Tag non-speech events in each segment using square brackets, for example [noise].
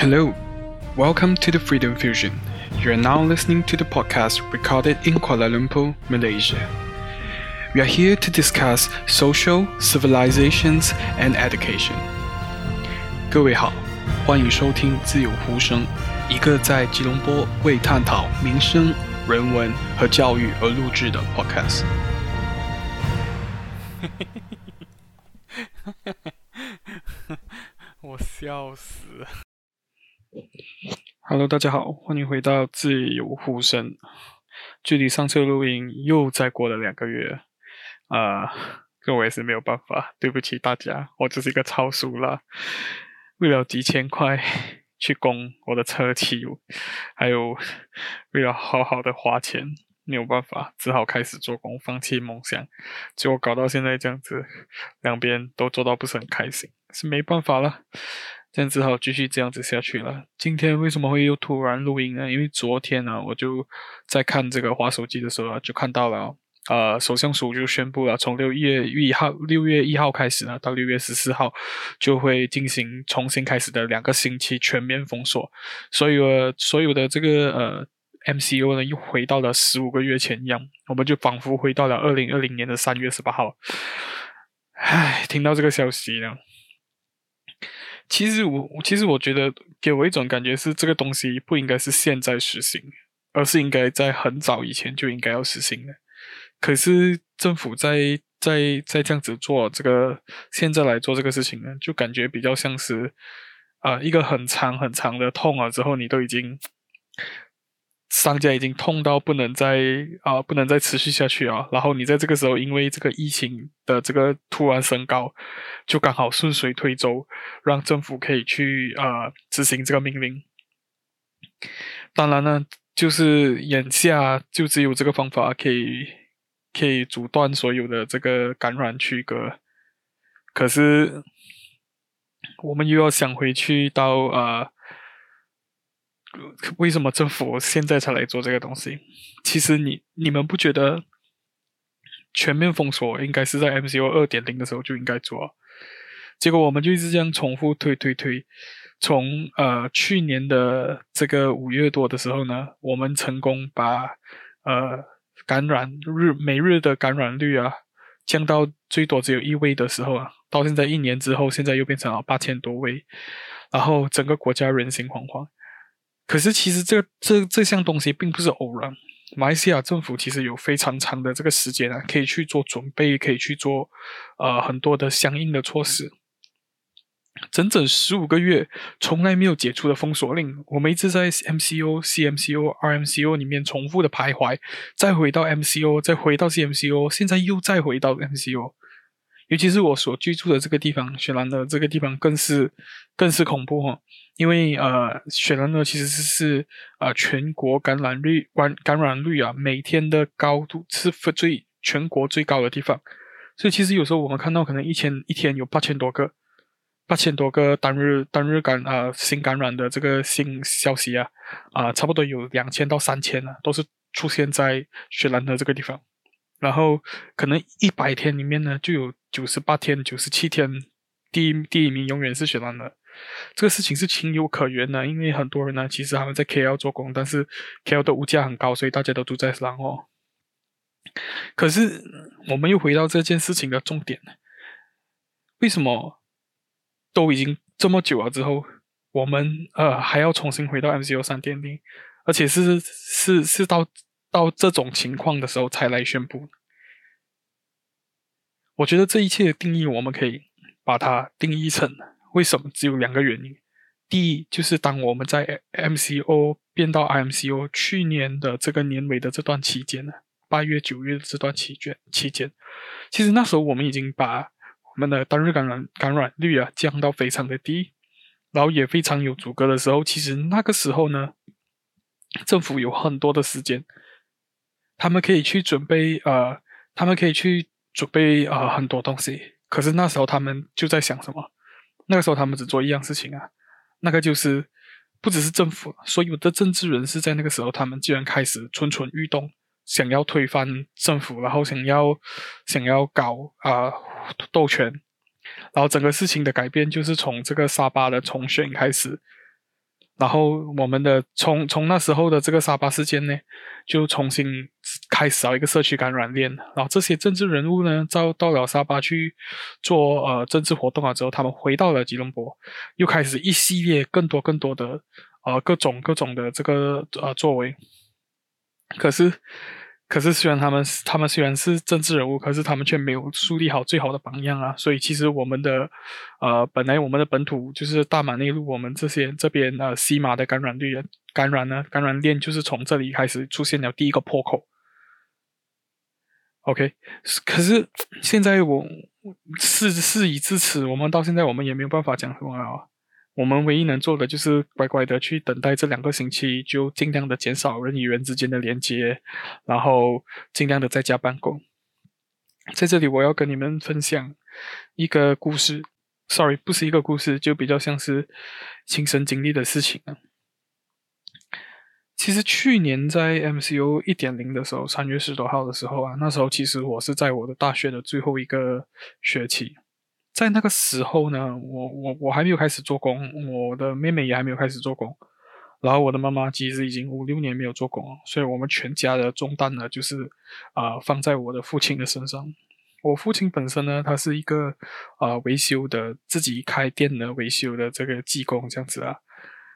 Hello, welcome to the Freedom Fusion. You are now listening to the podcast recorded in Kuala Lumpur, Malaysia. We are here to discuss social, civilizations, and education. 各位好，欢迎收听自由呼声，一个在吉隆坡为探讨民生、人文和教育而录制的 podcast。我笑死了。 [laughs] Hello，大家好，欢迎回到自由呼声。距离上次录音又再过了两个月，啊、呃，这我也是没有办法，对不起大家，我只是一个超速啦。为了几千块去供我的车期，还有为了好好的花钱，没有办法，只好开始做工，放弃梦想，结果搞到现在这样子，两边都做到不是很开心，是没办法了。这样只好继续这样子下去了。今天为什么会又突然录音呢？因为昨天呢、我就在看这个滑手机的时候啊，就看到了，呃，首相署就宣布了，从六月一号六月一号开始呢，到六月十四号就会进行重新开始的两个星期全面封锁，所以呃，所有的这个呃 MCO 呢，又回到了十五个月前一样，我们就仿佛回到了二零二零年的三月十八号。唉，听到这个消息呢。其实我，其实我觉得给我一种感觉是，这个东西不应该是现在实行，而是应该在很早以前就应该要实行的。可是政府在在在这样子做这个，现在来做这个事情呢，就感觉比较像是啊、一个很长很长的痛了之后，你都已经。商家已经痛到不能再啊、不能再持续下去啊！然后你在这个时候，因为这个疫情的这个突然升高，就刚好顺水推舟，让政府可以去啊、呃、执行这个命令。当然呢，就是眼下就只有这个方法可以可以阻断所有的这个感染区隔。可是我们又要想回去到啊。为什么政府现在才来做这个东西？其实你你们不觉得全面封锁应该是在 MCO 二点零的时候就应该做？结果我们就一直这样重复推推推，从呃去年的这个五月多的时候呢，我们成功把呃感染日每日的感染率啊降到最多只有一位的时候啊，到现在一年之后，现在又变成了八千多位，然后整个国家人心惶惶。可是，其实这这这项东西并不是偶然。马来西亚政府其实有非常长的这个时间啊，可以去做准备，可以去做呃很多的相应的措施。整整十五个月，从来没有解除的封锁令，我们一直在 MCO、CMCO、RMCO 里面重复的徘徊，再回到 MCO，再回到 CMCO，现在又再回到 MCO。尤其是我所居住的这个地方，雪兰的这个地方更是更是恐怖哈，因为呃，雪兰莪其实是是呃全国感染率感感染率啊，每天的高度是最全国最高的地方，所以其实有时候我们看到可能一千一天有八千多个八千多个单日单日感啊、新感染的这个新消息啊啊、差不多有两千到三千啊，都是出现在雪兰的这个地方。然后可能一百天里面呢，就有九十八天、九十七天，第一第一名永远是雪兰的。这个事情是情有可原的，因为很多人呢，其实他们在 KL 做工，但是 KL 的物价很高，所以大家都住在兰哦。可是我们又回到这件事情的重点，为什么都已经这么久了之后，我们呃还要重新回到 MCO 三点零，而且是是是到。到这种情况的时候才来宣布，我觉得这一切的定义，我们可以把它定义成为什么只有两个原因。第一，就是当我们在 MCO 变到 IMCO，去年的这个年尾的这段期间呢，八月九月的这段期间期间，其实那时候我们已经把我们的单日感染感染率啊降到非常的低，然后也非常有阻隔的时候，其实那个时候呢，政府有很多的时间。他们可以去准备，呃，他们可以去准备，呃，很多东西。可是那时候他们就在想什么？那个时候他们只做一样事情啊，那个就是不只是政府，所有的政治人士在那个时候，他们居然开始蠢蠢欲动，想要推翻政府，然后想要想要搞啊、斗权，然后整个事情的改变就是从这个沙巴的重选开始。然后我们的从从那时候的这个沙巴事件呢，就重新开始了一个社区感染链。然后这些政治人物呢，到到了沙巴去做呃政治活动了之后，他们回到了吉隆坡，又开始一系列更多更多的呃各种各种的这个呃作为。可是。可是，虽然他们他们虽然是政治人物，可是他们却没有树立好最好的榜样啊！所以，其实我们的呃，本来我们的本土就是大马内陆，我们这些这边呃西马的感染率感染呢，感染链就是从这里开始出现了第一个破口。OK，可是现在我事事已至此，我们到现在我们也没有办法讲什么啊。我们唯一能做的就是乖乖的去等待这两个星期，就尽量的减少人与人之间的连接，然后尽量的在家办公。在这里，我要跟你们分享一个故事，sorry，不是一个故事，就比较像是亲身经历的事情啊。其实去年在 MCO 一点零的时候，三月十多号的时候啊，那时候其实我是在我的大学的最后一个学期。在那个时候呢，我我我还没有开始做工，我的妹妹也还没有开始做工，然后我的妈妈其实已经五六年没有做工了，所以我们全家的重担呢，就是啊、放在我的父亲的身上。我父亲本身呢，他是一个啊、呃、维修的，自己开店的维修的这个技工这样子啊，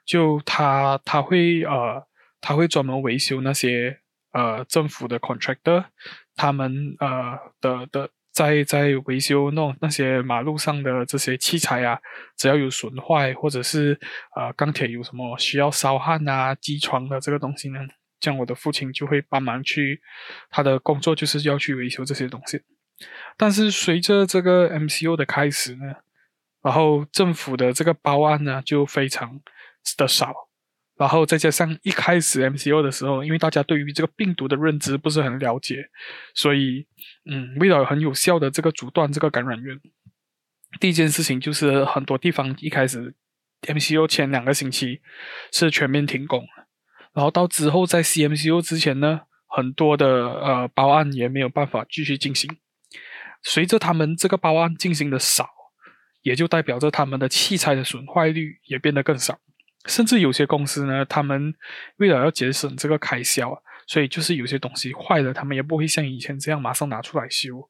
就他他会呃他会专门维修那些呃政府的 contractor，他们呃的的。在在维修弄那些马路上的这些器材啊，只要有损坏或者是呃钢铁有什么需要烧焊啊、机床的这个东西呢，这样我的父亲就会帮忙去，他的工作就是要去维修这些东西。但是随着这个 MCO 的开始呢，然后政府的这个包案呢就非常的少。然后再加上一开始 MCO 的时候，因为大家对于这个病毒的认知不是很了解，所以，嗯，为了很有效的这个阻断这个感染源，第一件事情就是很多地方一开始 MCO 前两个星期是全面停工，然后到之后在 CMCO 之前呢，很多的呃包案也没有办法继续进行。随着他们这个包案进行的少，也就代表着他们的器材的损坏率也变得更少。甚至有些公司呢，他们为了要节省这个开销，所以就是有些东西坏了，他们也不会像以前这样马上拿出来修，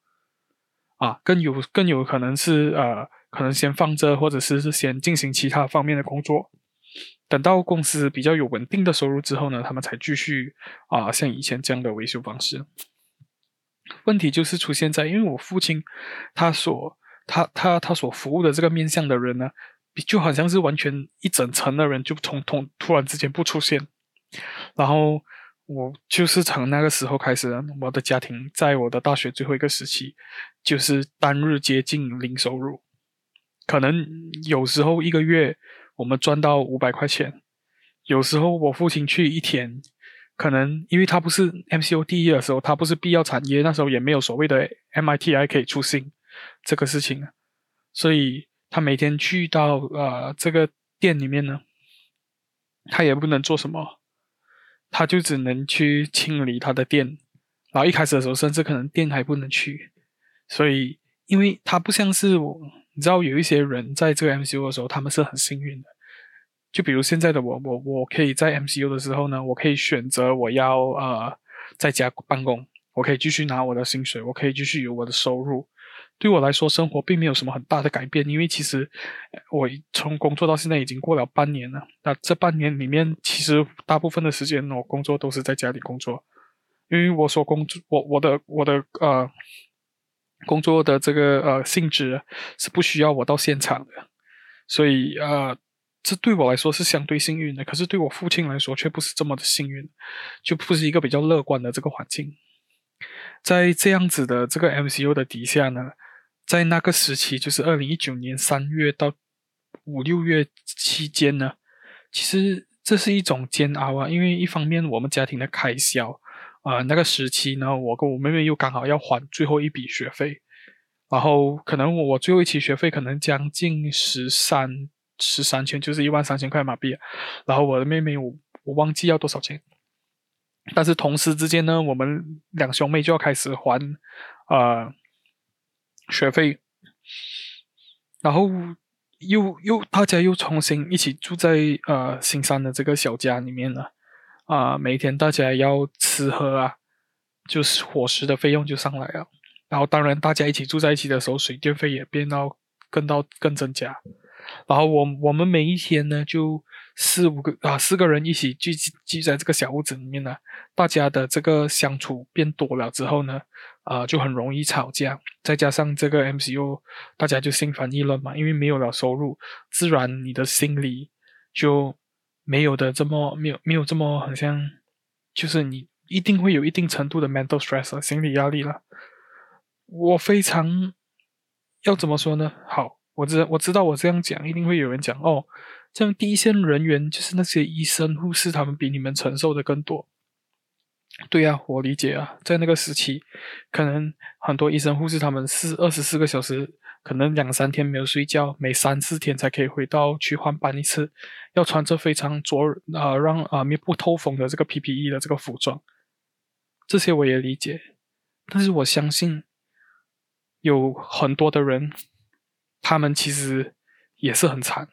啊，更有更有可能是呃，可能先放着，或者是是先进行其他方面的工作，等到公司比较有稳定的收入之后呢，他们才继续啊，像以前这样的维修方式。问题就是出现在，因为我父亲他所他他他所服务的这个面向的人呢。就好像是完全一整层的人就从突突然之间不出现，然后我就是从那个时候开始，我的家庭在我的大学最后一个时期，就是单日接近零收入，可能有时候一个月我们赚到五百块钱，有时候我父亲去一天，可能因为他不是 MCO 第一的时候，他不是必要产业，那时候也没有所谓的 MITI 可以出行这个事情，所以。他每天去到呃这个店里面呢，他也不能做什么，他就只能去清理他的店。然后一开始的时候，甚至可能店还不能去。所以，因为他不像是我，你知道有一些人在这个 MCU 的时候，他们是很幸运的。就比如现在的我，我我可以在 MCU 的时候呢，我可以选择我要呃在家办公，我可以继续拿我的薪水，我可以继续有我的收入。对我来说，生活并没有什么很大的改变，因为其实我从工作到现在已经过了半年了。那这半年里面，其实大部分的时间我工作都是在家里工作，因为我所工作，我我的我的呃工作的这个呃性质是不需要我到现场的，所以呃这对我来说是相对幸运的。可是对我父亲来说却不是这么的幸运，就不是一个比较乐观的这个环境。在这样子的这个 MCU 的底下呢，在那个时期，就是二零一九年三月到五六月期间呢，其实这是一种煎熬啊。因为一方面我们家庭的开销啊、那个时期呢，我跟我妹妹又刚好要还最后一笔学费，然后可能我最后一期学费可能将近十三十三千，就是一万三千块马币，然后我的妹妹我我忘记要多少钱，但是同时之间呢，我们两兄妹就要开始还啊。学费，然后又又大家又重新一起住在呃新山的这个小家里面了啊、每天大家要吃喝啊，就是伙食的费用就上来了。然后当然大家一起住在一起的时候，水电费也变到更到更增加。然后我我们每一天呢，就四五个啊四个人一起聚集聚在这个小屋子里面呢，大家的这个相处变多了之后呢，啊、就很容易吵架。再加上这个 MCO，大家就心烦意乱嘛，因为没有了收入，自然你的心里就没有的这么没有没有这么好像，就是你一定会有一定程度的 mental stress 心理压力了。我非常要怎么说呢？好。我知我知道我这样讲一定会有人讲哦，这样第一线人员就是那些医生护士，他们比你们承受的更多。对呀、啊，我理解啊，在那个时期，可能很多医生护士他们是二十四个小时，可能两三天没有睡觉，每三四天才可以回到去换班一次，要穿着非常着啊、呃、让啊密不透风的这个 PPE 的这个服装，这些我也理解，但是我相信有很多的人。他们其实也是很惨，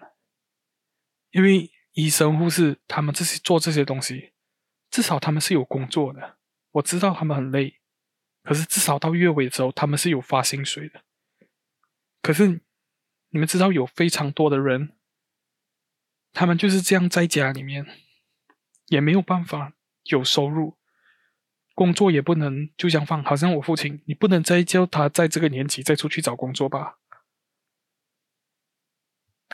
因为医生、护士他们这些做这些东西，至少他们是有工作的。我知道他们很累，可是至少到月尾的时候，他们是有发薪水的。可是你们知道，有非常多的人，他们就是这样在家里面，也没有办法有收入，工作也不能就这样放。好像我父亲，你不能再叫他在这个年纪再出去找工作吧？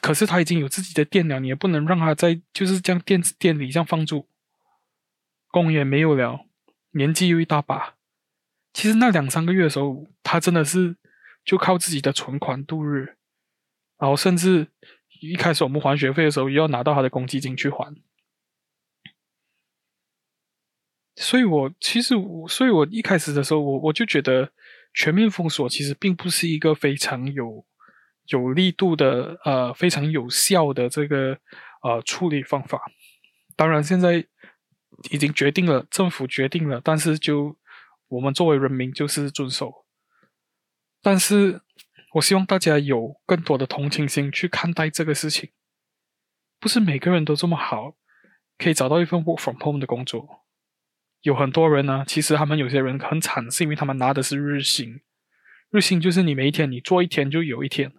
可是他已经有自己的店了，你也不能让他在就是这样店店里这样放住，工也没有了，年纪又一大把。其实那两三个月的时候，他真的是就靠自己的存款度日，然后甚至一开始我们还学费的时候，也要拿到他的公积金去还。所以我其实我，所以我一开始的时候，我我就觉得全面封锁其实并不是一个非常有。有力度的，呃，非常有效的这个呃处理方法。当然，现在已经决定了，政府决定了，但是就我们作为人民就是遵守。但是我希望大家有更多的同情心去看待这个事情。不是每个人都这么好，可以找到一份 work from home 的工作。有很多人呢，其实他们有些人很惨，是因为他们拿的是日薪。日薪就是你每一天你做一天就有一天。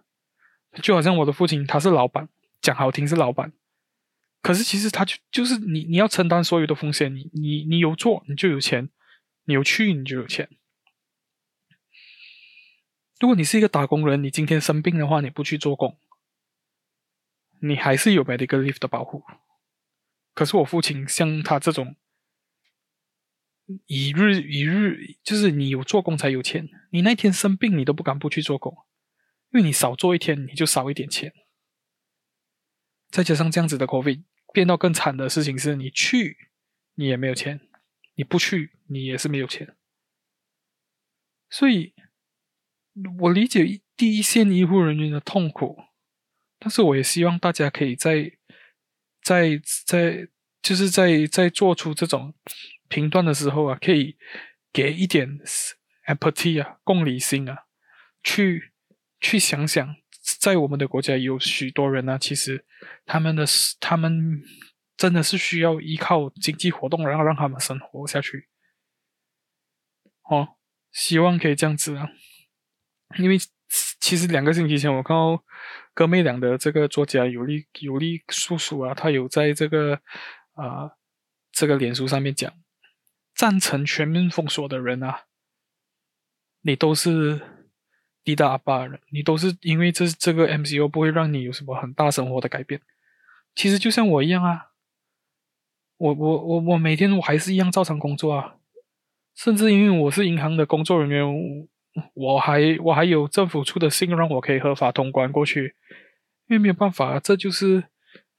就好像我的父亲，他是老板，讲好听是老板，可是其实他就就是你，你要承担所有的风险，你你你有做，你就有钱，你有去，你就有钱。如果你是一个打工人，你今天生病的话，你不去做工，你还是有 medical leave 的保护。可是我父亲像他这种，一日一日，就是你有做工才有钱，你那天生病，你都不敢不去做工。因为你少做一天，你就少一点钱。再加上这样子的 COVID 变到更惨的事情是，你去你也没有钱，你不去你也是没有钱。所以，我理解第一线医护人员的痛苦，但是我也希望大家可以在在在就是在在做出这种评断的时候啊，可以给一点 empathy 啊，共理心啊，去。去想想，在我们的国家有许多人呢，其实他们的他们真的是需要依靠经济活动，然后让他们生活下去。哦，希望可以这样子啊，因为其实两个星期前我看到哥妹俩的这个作家有利有利叔叔啊，他有在这个啊、这个脸书上面讲，赞成全面封锁的人啊，你都是。地大阿爸人，你都是因为这这个 MCO 不会让你有什么很大生活的改变。其实就像我一样啊，我我我我每天我还是一样照常工作啊，甚至因为我是银行的工作人员，我还我还有政府出的信让我可以合法通关过去。因为没有办法啊，这就是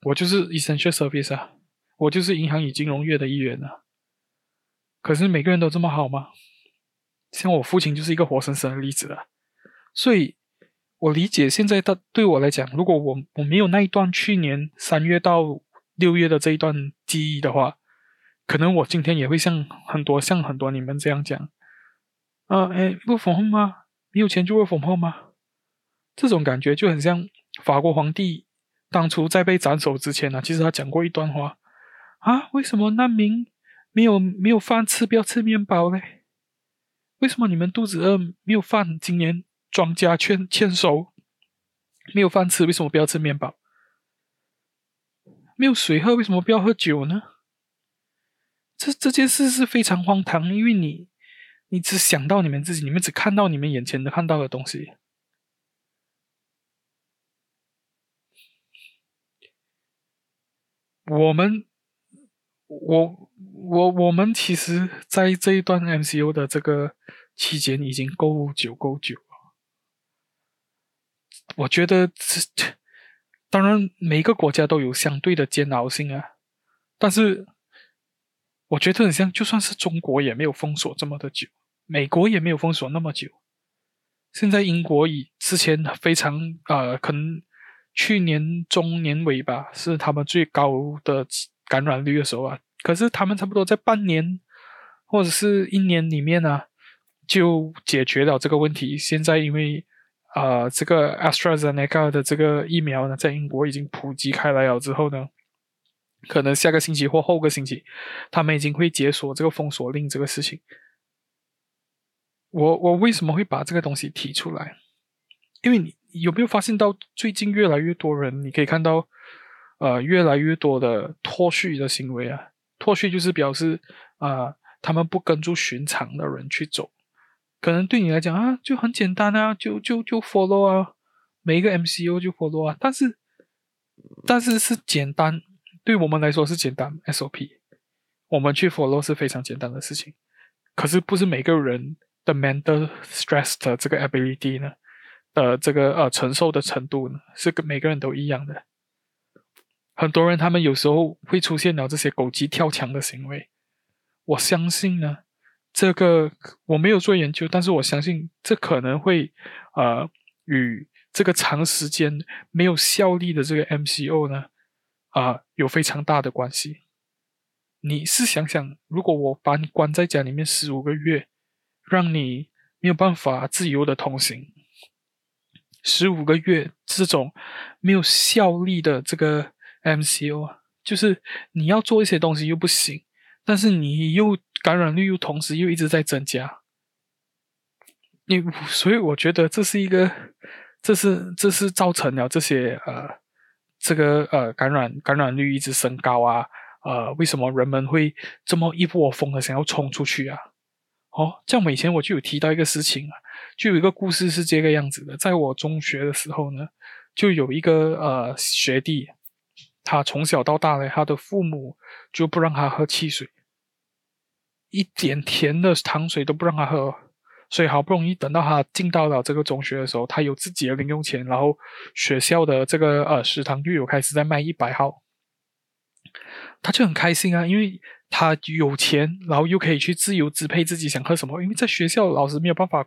我就是 essential service 啊，我就是银行与金融业的一员啊。可是每个人都这么好吗？像我父亲就是一个活生生的例子啊。所以，我理解现在他对我来讲，如果我我没有那一段去年三月到六月的这一段记忆的话，可能我今天也会像很多像很多你们这样讲，啊，哎，work from home 吗？没有钱就 work from home 吗？这种感觉就很像法国皇帝当初在被斩首之前呢、其实他讲过一段话啊，为什么难民没有没有饭吃，不要吃面包嘞？为什么你们肚子饿没有饭？今年庄稼欠欠收，没有饭吃，为什么不要吃面包？没有水喝，为什么不要喝酒呢？这这件事是非常荒唐，因为你你只想到你们自己，你们只看到你们眼前的看到的东西。我们，我我我们其实，在这一段 MCU 的这个期间，已经够久够久。我觉得这，当然每个国家都有相对的煎熬性啊，但是我觉得很像，就算是中国也没有封锁这么的久，美国也没有封锁那么久。现在英国以之前非常呃，可能。去年中年尾吧，是他们最高的感染率的时候啊。可是他们差不多在半年或者是一年里面呢、啊，就解决了这个问题。现在因为啊、这个 AstraZeneca 的这个疫苗呢，在英国已经普及开来了之后呢，可能下个星期或后个星期，他们已经会解锁这个封锁令这个事情。我我为什么会把这个东西提出来？因为你。有没有发现到最近越来越多人？你可以看到，呃，越来越多的脱序的行为啊。脱序就是表示啊、他们不跟住寻常的人去走。可能对你来讲啊，就很简单啊，就就就 follow 啊，每一个 MCU 就 follow 啊。但是，但是是简单，对我们来说是简单 SOP，我们去 follow 是非常简单的事情。可是不是每个人的 mental stress 的这个 ability 呢？呃，这个呃承受的程度呢，是跟每个人都一样的。很多人他们有时候会出现了这些狗急跳墙的行为。我相信呢，这个我没有做研究，但是我相信这可能会呃与这个长时间没有效力的这个 MCO 呢啊、有非常大的关系。你试想想，如果我把你关在家里面十五个月，让你没有办法自由的通行。十五个月这种没有效力的这个 MCO 啊，就是你要做一些东西又不行，但是你又感染率又同时又一直在增加，你所以我觉得这是一个，这是这是造成了这些呃这个呃感染感染率一直升高啊，呃为什么人们会这么一窝蜂的想要冲出去啊？哦，像以前我就有提到一个事情啊。就有一个故事是这个样子的，在我中学的时候呢，就有一个呃学弟，他从小到大呢，他的父母就不让他喝汽水，一点甜的糖水都不让他喝，所以好不容易等到他进到了这个中学的时候，他有自己的零用钱，然后学校的这个呃食堂就有开始在卖一百号，他就很开心啊，因为。他有钱，然后又可以去自由支配自己想喝什么，因为在学校老师没有办法，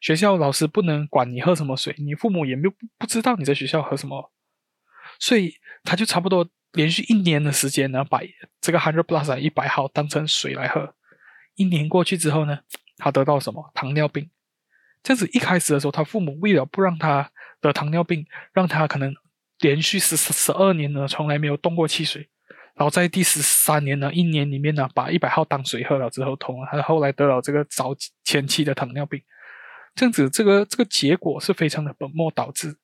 学校老师不能管你喝什么水，你父母也没有不知道你在学校喝什么，所以他就差不多连续一年的时间呢，把这个 hundred plus 一百号当成水来喝。一年过去之后呢，他得到什么？糖尿病。这样子一开始的时候，他父母为了不让他得糖尿病，让他可能连续十十二年呢，从来没有动过汽水。然后在第十三年呢，一年里面呢，把一百号当水喝了之后，痛了，他后来得了这个早前期的糖尿病，这样子，这个这个结果是非常的本末倒置。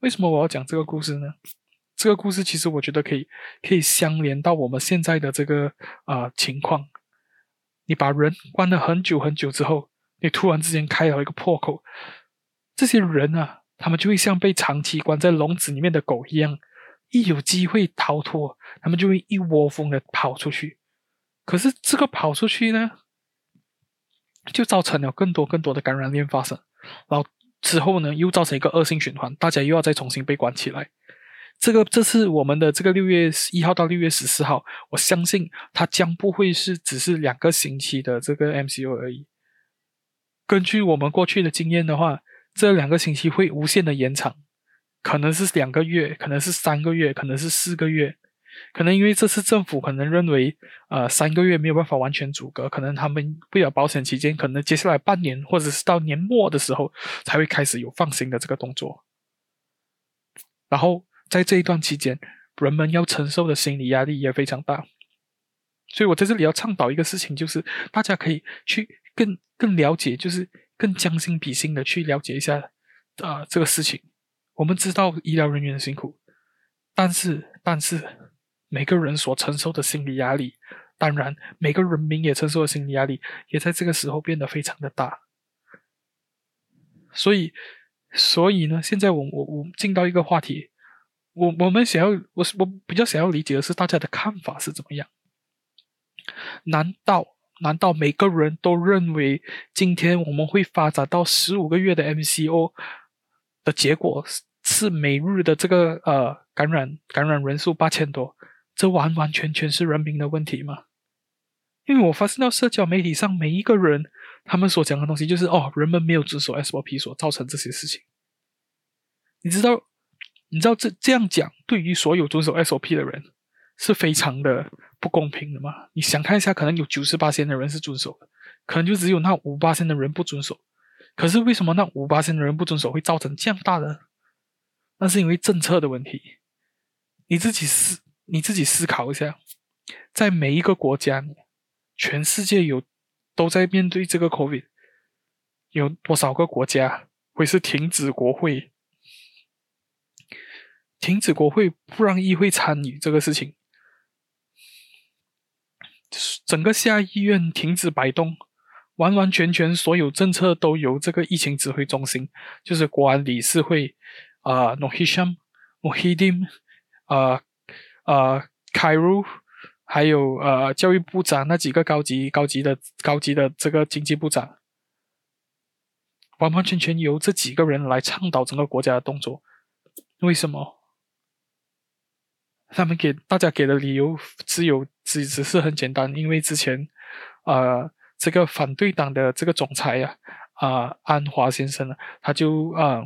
为什么我要讲这个故事呢？这个故事其实我觉得可以可以相连到我们现在的这个啊、呃、情况。你把人关了很久很久之后，你突然之间开了一个破口，这些人啊，他们就会像被长期关在笼子里面的狗一样。一有机会逃脱，他们就会一窝蜂的跑出去。可是这个跑出去呢，就造成了更多更多的感染链发生，然后之后呢，又造成一个恶性循环，大家又要再重新被关起来。这个这是我们的这个六月一号到六月十四号，我相信它将不会是只是两个星期的这个 MCO 而已。根据我们过去的经验的话，这两个星期会无限的延长。可能是两个月，可能是三个月，可能是四个月，可能因为这次政府可能认为，呃，三个月没有办法完全阻隔，可能他们为了保险起见，可能接下来半年或者是到年末的时候才会开始有放行的这个动作。然后在这一段期间，人们要承受的心理压力也非常大。所以我在这里要倡导一个事情，就是大家可以去更更了解，就是更将心比心的去了解一下啊、这个事情。我们知道医疗人员的辛苦，但是但是每个人所承受的心理压力，当然每个人民也承受的心理压力，也在这个时候变得非常的大。所以所以呢，现在我我我进到一个话题，我我们想要我我比较想要理解的是大家的看法是怎么样。难道难道每个人都认为今天我们会发展到十五个月的 MCO 的结果是每日的这个呃感染感染人数八千多？这完完全全是人民的问题吗？因为我发现到社交媒体上每一个人他们所讲的东西就是哦，人们没有遵守 SOP 所造成这些事情。你知道你知道这这样讲对于所有遵守 SOP 的人是非常的。不公平的吗？你想看一下，可能有九十八线的人是遵守的，可能就只有那五八线的人不遵守。可是为什么那五八线的人不遵守会造成这样大的？那是因为政策的问题。你自己思，你自己思考一下，在每一个国家，全世界有都在面对这个 COVID，有多少个国家会是停止国会？停止国会，不让议会参与这个事情。整个下议院停止摆动，完完全全所有政策都由这个疫情指挥中心，就是国安理事会啊，Nohisham、Mohidim，啊啊 Kairu，还有呃教育部长那几个高级高级的高级的这个经济部长，完完全全由这几个人来倡导整个国家的动作，为什么？他们给大家给的理由只有只只是很简单，因为之前，呃，这个反对党的这个总裁呀，啊，安华先生呢，他就啊，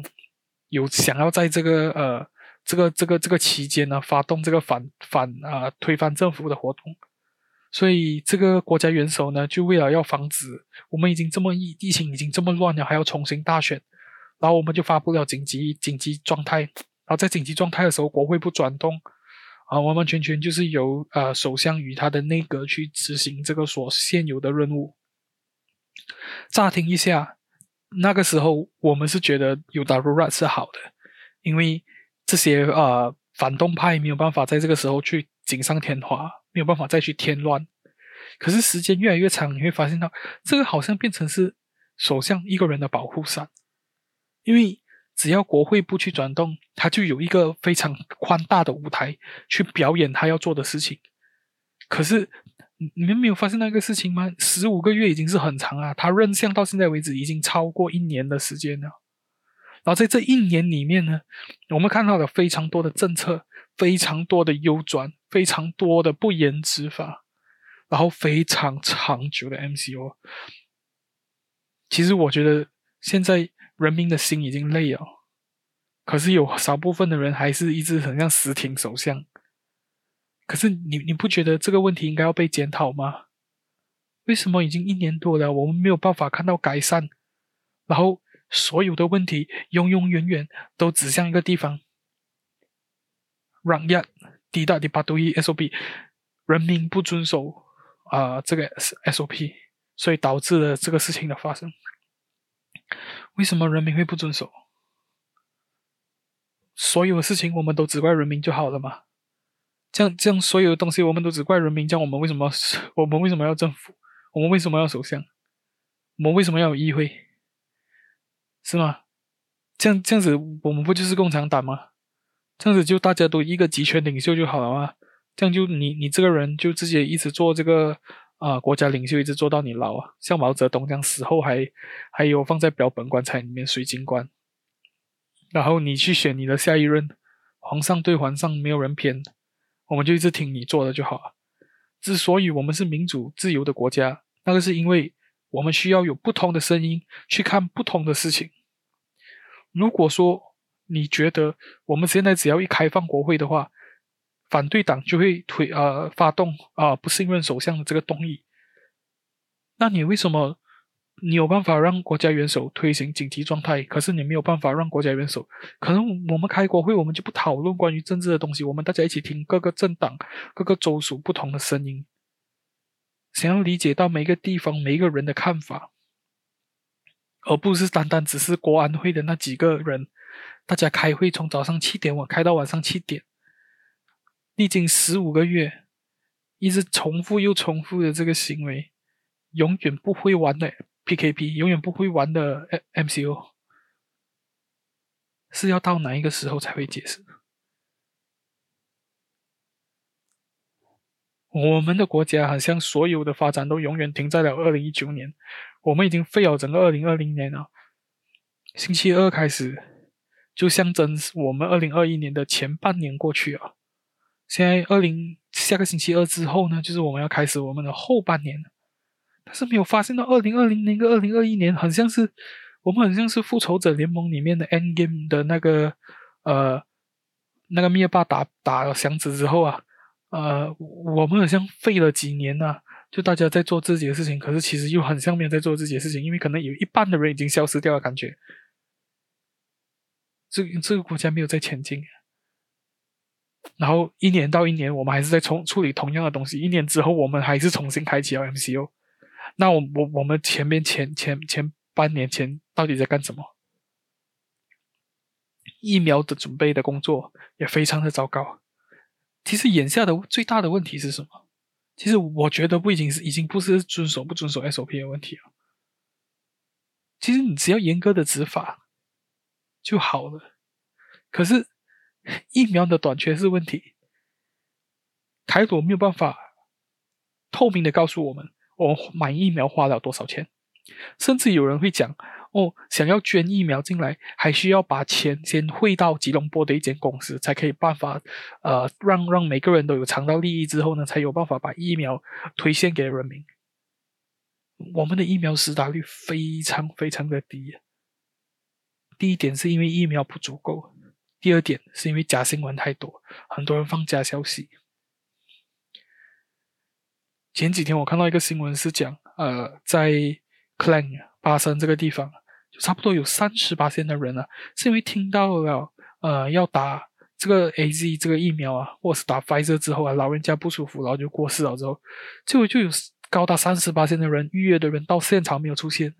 有想要在这个呃这个这个这个期间呢，发动这个反反啊，推翻政府的活动，所以这个国家元首呢，就为了要防止我们已经这么疫疫情已经这么乱了，还要重新大选，然后我们就发布了紧急紧急状态，然后在紧急状态的时候，国会不转动。啊，完完全全就是由呃首相与他的内阁去执行这个所现有的任务。乍听一下，那个时候我们是觉得有 WRA 是好的，因为这些呃反动派没有办法在这个时候去锦上添花，没有办法再去添乱。可是时间越来越长，你会发现到这个好像变成是首相一个人的保护伞，因为。只要国会不去转动，他就有一个非常宽大的舞台去表演他要做的事情。可是你们没有发现那个事情吗？十五个月已经是很长啊，他任相到现在为止已经超过一年的时间了。然后在这一年里面呢，我们看到了非常多的政策，非常多的优转，非常多的不严执法，然后非常长久的 MCO。其实我觉得现在。人民的心已经累了，可是有少部分的人还是一直很像死挺首相。可是你你不觉得这个问题应该要被检讨吗？为什么已经一年多了，我们没有办法看到改善？然后所有的问题永永远远都指向一个地方 Rakyat，D D W E SOP，人民不遵守啊、这个 SOP，所以导致了这个事情的发生。为什么人民会不遵守？所有的事情我们都只怪人民就好了嘛？这样这样，所有的东西我们都只怪人民，这样我们为什么我们为什么要政府？我们为什么要首相？我们为什么要有议会？是吗？这样这样子，我们不就是共产党吗？这样子就大家都一个集权领袖就好了吗？这样就你你这个人就自己一直做这个。啊，国家领袖一直做到你老啊，像毛泽东这样死后还还有放在标本棺材里面水晶棺，然后你去选你的下一任皇上，对皇上没有人偏，我们就一直听你做的就好了。之所以我们是民主自由的国家，那个是因为我们需要有不同的声音去看不同的事情。如果说你觉得我们现在只要一开放国会的话，反对党就会推呃发动啊、不信任首相的这个动议，那你为什么你有办法让国家元首推行紧急状态，可是你没有办法让国家元首。可能我们开国会，我们就不讨论关于政治的东西，我们大家一起听各个政党、各个州属不同的声音，想要理解到每个地方每一个人的看法，而不是单单只是国安会的那几个人，大家开会从早上七点我开到晚上七点，历经十五个月，一直重复又重复的这个行为，永远不会完的。PKP 永远不会完的 MCO 是要到哪一个时候才会解释？我们的国家好像所有的发展都永远停在了二零一九年，我们已经废了整个二零二零年了。星期二开始就象征我们二零二一年的前半年过去了。现在二零下个星期二之后呢，就是我们要开始我们的后半年了。但是没有发现到二零二零年跟二零二一年，很像是我们很像是复仇者联盟里面的 Endgame 的那个呃那个灭霸打打了响指之后啊，呃，我们好像废了几年呢、就大家在做自己的事情，可是其实又很像没有在做自己的事情，因为可能有一半的人已经消失掉了，感觉这这个国家没有在前进。然后一年到一年，我们还是在重处理同样的东西，一年之后我们还是重新开启了 MCO。那我我我们前面前前前半年前到底在干什么？疫苗的准备的工作也非常的糟糕。其实眼下的最大的问题是什么？其实我觉得不已经是已经不是遵守不遵守 SOP 的问题了。其实你只要严格的执法就好了。可是疫苗的短缺是问题。凯朵没有办法透明的告诉我们。我买疫苗花了多少钱？甚至有人会讲，哦，想要捐疫苗进来，还需要把钱先汇到吉隆坡的一间公司，才可以办法，呃，让让每个人都有尝到利益之后呢，才有办法把疫苗推献给人民。我们的疫苗施打率非常非常的低。第一点是因为疫苗不足够，第二点是因为假新闻太多，很多人放假消息。前几天我看到一个新闻是讲，呃，在 Klang 巴生这个地方，就差不多有三十八线的人啊，是因为听到了，呃，要打这个 AZ 这个疫苗啊，或是打 Pfizer 之后啊，老人家不舒服，然后就过世了之后，就就有高达三十八线的人预约的人到现场没有出现。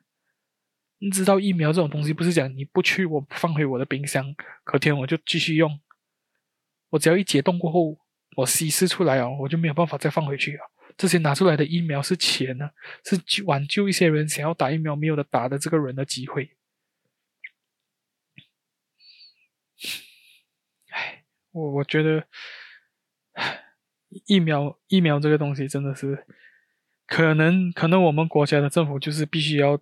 你知道疫苗这种东西不是讲你不去，我放回我的冰箱，隔天我就继续用，我只要一解冻过后，我稀释出来哦，我就没有办法再放回去了。这些拿出来的疫苗是钱呢，是挽救一些人想要打疫苗没有的打的这个人的机会。唉，我我觉得疫苗疫苗这个东西真的是，可能可能我们国家的政府就是必须要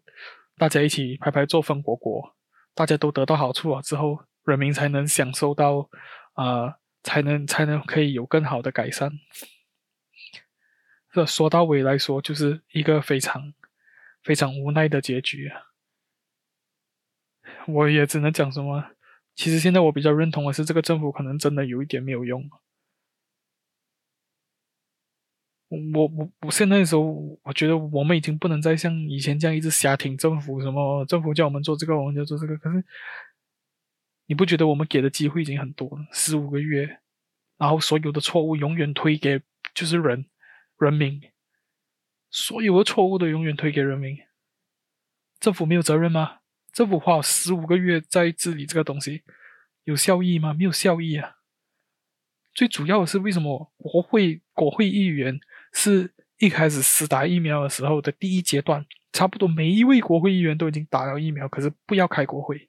大家一起拍拍作风果果，大家都得到好处了之后，人民才能享受到啊、才能才能可以有更好的改善。这说到尾来说，就是一个非常非常无奈的结局啊！我也只能讲什么，其实现在我比较认同的是，这个政府可能真的有一点没有用。我我我现在的时候，我觉得我们已经不能再像以前这样一直瞎挺政府，什么政府叫我们做这个，我们就做这个。可是你不觉得我们给的机会已经很多了？十五个月，然后所有的错误永远推给就是人。人民，所有的错误都永远推给人民。政府没有责任吗？政府花了十五个月在治理这个东西，有效益吗？没有效益啊！最主要的是，为什么国会国会议员是一开始施打疫苗的时候的第一阶段，差不多每一位国会议员都已经打了疫苗，可是不要开国会。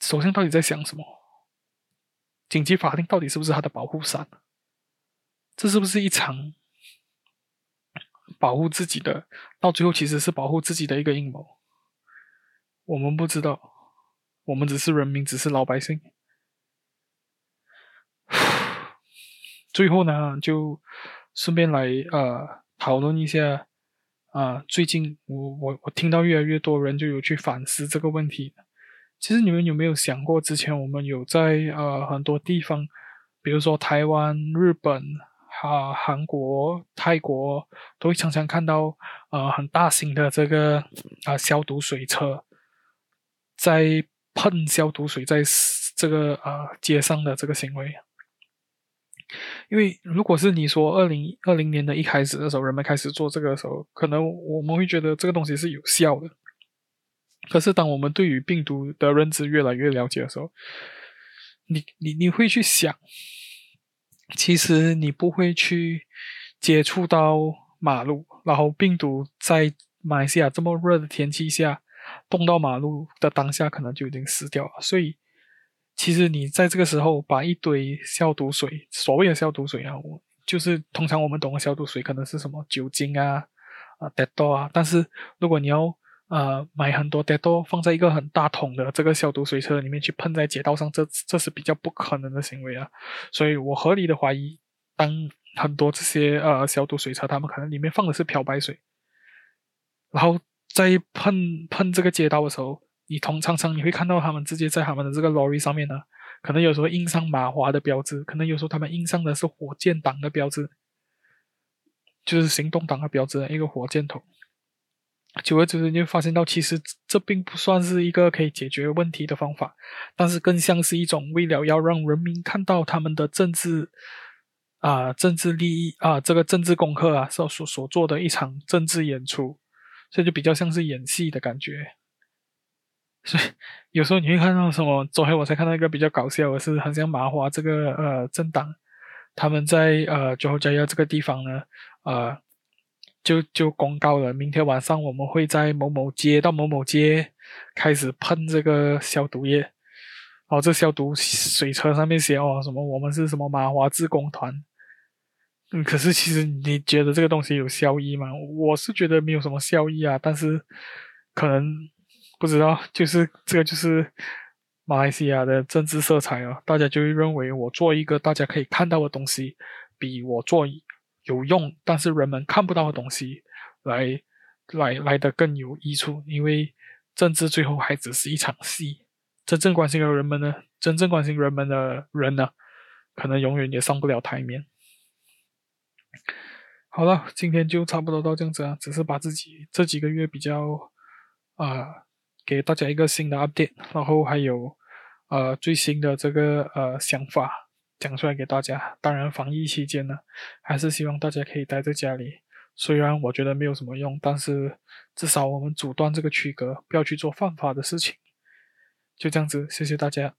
首相到底在想什么？紧急法令到底是不是他的保护伞？这是不是一场保护自己的？到最后其实是保护自己的一个阴谋。我们不知道，我们只是人民，只是老百姓。最后呢，就顺便来呃讨论一下啊、呃，最近我我我听到越来越多人就有去反思这个问题。其实你们有没有想过，之前我们有在呃很多地方，比如说台湾、日本。啊、韩国、泰国都会常常看到呃很大型的这个啊、消毒水车在喷消毒水在这个呃街上的这个行为。因为如果是你说二零二零年的一开始的时候，人们开始做这个的时候，可能我们会觉得这个东西是有效的。可是当我们对于病毒的认知越来越了解的时候，你你你会去想，其实你不会去接触到马路，然后病毒在马来西亚这么热的天气下，动到马路的当下，可能就已经死掉了。所以。其实你在这个时候把一堆消毒水，所谓的消毒水啊，我就是通常我们懂的消毒水，可能是什么酒精啊、啊 Dettol 啊。但是如果你要呃买很多 Dettol 放在一个很大桶的这个消毒水车里面去喷在街道上，这这是比较不可能的行为啊。所以我合理的怀疑，当很多这些呃消毒水车，他们可能里面放的是漂白水，然后在喷喷这个街道的时候。你通常常你会看到他们直接在他们的这个 lorry 上面呢，可能有时候印上马华的标志，可能有时候他们印上的是火箭党的标志，就是行动党的标志，一个火箭头。久而久之，你会发现到其实这并不算是一个可以解决问题的方法，但是更像是一种为了要让人民看到他们的政治啊、政治利益啊这个政治功课啊所所所做的一场政治演出，所以就比较像是演戏的感觉。[laughs] 所以有时候你会看到什么？昨天我才看到一个比较搞笑的是，很像麻花这个呃政党，他们在呃最后加要这个地方呢，呃就就公告了，明天晚上我们会在某某街到某某街开始喷这个消毒液，哦这消毒水车上面写哦什么我们是什么麻花自工团，嗯，可是其实你觉得这个东西有效益吗？我是觉得没有什么效益啊，但是可能。不知道，就是这个就是马来西亚的政治色彩啊，大家就会认为我做一个大家可以看到的东西，比我做有用，但是人们看不到的东西来来来的更有益处。因为政治最后还只是一场戏，真正关心的人们呢，真正关心人们的人呢，可能永远也上不了台面。好了，今天就差不多到这样子啊，只是把自己这几个月比较啊。给大家一个新的 update，然后还有呃最新的这个呃想法讲出来给大家。当然，防疫期间呢，还是希望大家可以待在家里。虽然我觉得没有什么用，但是至少我们阻断这个区隔，不要去做犯法的事情。就这样子，谢谢大家。